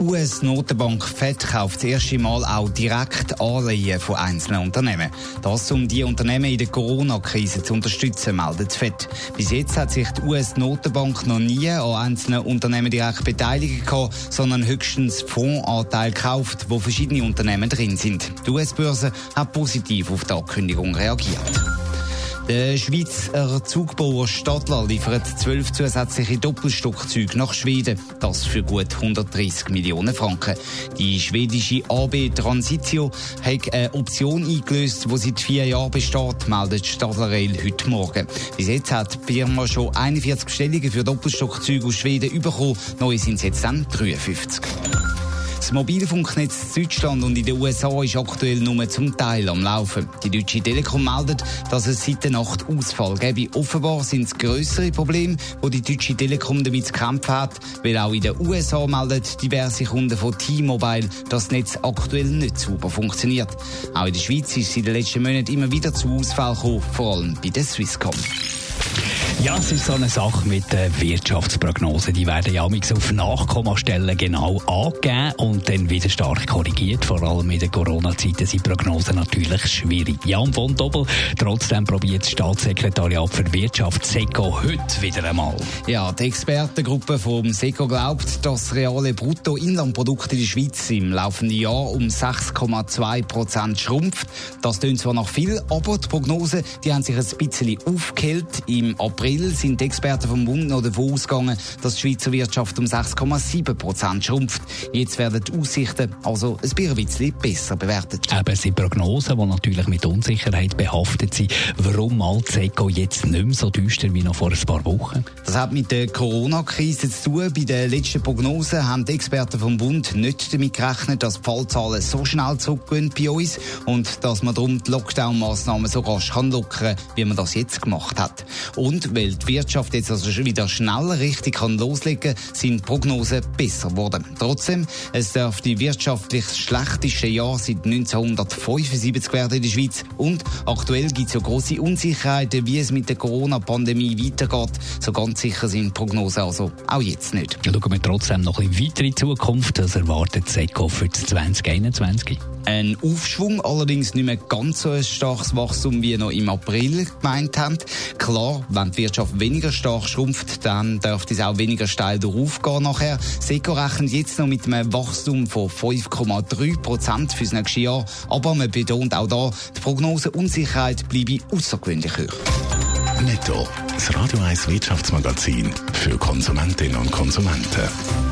US-Notenbank FED kauft das erste Mal auch direkt Anleihen von einzelnen Unternehmen. Das, um die Unternehmen in der Corona-Krise zu unterstützen, meldet FED. Bis jetzt hat sich die US-Notenbank noch nie an einzelnen Unternehmen direkt beteiligt sondern höchstens Fondsanteile gekauft, wo verschiedene Unternehmen drin sind. Die US-Börse hat positiv auf die Ankündigung reagiert. Der Schweizer Zugbauer Stadler liefert zwölf zusätzliche Doppelstockzüge nach Schweden. Das für gut 130 Millionen Franken. Die schwedische AB Transitio hat eine Option eingelöst, die seit vier Jahren besteht, meldet Stadler Rail heute Morgen. Bis jetzt hat die Firma schon 41 Bestellungen für Doppelstockzüge aus Schweden bekommen. Neu sind es jetzt dann 53. Das Mobilfunknetz in Deutschland und in den USA ist aktuell nur zum Teil am Laufen. Die Deutsche Telekom meldet, dass es seit der Nacht Ausfall gäbe. Offenbar sind es grössere Probleme, wo die Deutsche Telekom damit zu kämpfen hat, weil auch in den USA meldet diverse Kunden von T-Mobile, dass das Netz aktuell nicht super funktioniert. Auch in der Schweiz ist es in den letzten Monaten immer wieder zu Ausfall gekommen, vor allem bei der Swisscom. Ja, es ist so eine Sache mit der Wirtschaftsprognose. Die werden ja auf Nachkommastellen genau angegeben und dann wieder stark korrigiert. Vor allem in den Corona-Zeiten sind Prognosen natürlich schwierig. Jan von Dobbel, trotzdem probiert das Staatssekretariat für Wirtschaft SECO heute wieder einmal. Ja, die Expertengruppe vom SECO glaubt, dass das reale Bruttoinlandprodukt in der Schweiz im laufenden Jahr um 6,2 Prozent schrumpft. Das klingt zwar noch viel, aber die Prognosen die haben sich ein bisschen aufgehellt. Im April sind die Experten vom Bund noch davon ausgegangen, dass die Schweizer Wirtschaft um 6,7 Prozent schrumpft. Jetzt werden die Aussichten also ein bisschen besser bewertet. Eben sind Prognosen, die natürlich mit Unsicherheit behaftet sind. Warum malt Seco jetzt nicht mehr so düster wie noch vor ein paar Wochen? Das hat mit der Corona-Krise zu tun. Bei den letzten Prognosen haben die Experten vom Bund nicht damit gerechnet, dass die Fallzahlen so schnell zurückgehen bei uns und dass man darum die Lockdown-Massnahmen so rasch kann lockern, wie man das jetzt gemacht hat. Und weil die Wirtschaft jetzt also wieder schneller richtig kann loslegen kann, sind die Prognosen besser geworden. Trotzdem, es darf die wirtschaftlich schlechteste Jahr seit 1975 werden in der Schweiz. Und aktuell gibt es ja grosse Unsicherheiten, wie es mit der Corona-Pandemie weitergeht. So ganz sicher sind die Prognosen also auch jetzt nicht. Ja, schauen wir trotzdem noch ein bisschen weiter in die Zukunft. Das erwartet SECO für 2021. Ein Aufschwung, allerdings nicht mehr ganz so ein starkes Wachstum wie noch im April gemeint haben. Klar, wenn die Wirtschaft weniger stark schrumpft, dann dürfte es auch weniger steil gehen nachher. Seco rechnet jetzt noch mit einem Wachstum von 5,3 Prozent fürs nächste Jahr. Aber man betont auch da, die Prognose Unsicherheit bleibe außergewöhnlich hoch. Netto, das Radio 1 Wirtschaftsmagazin für Konsumentinnen und Konsumenten.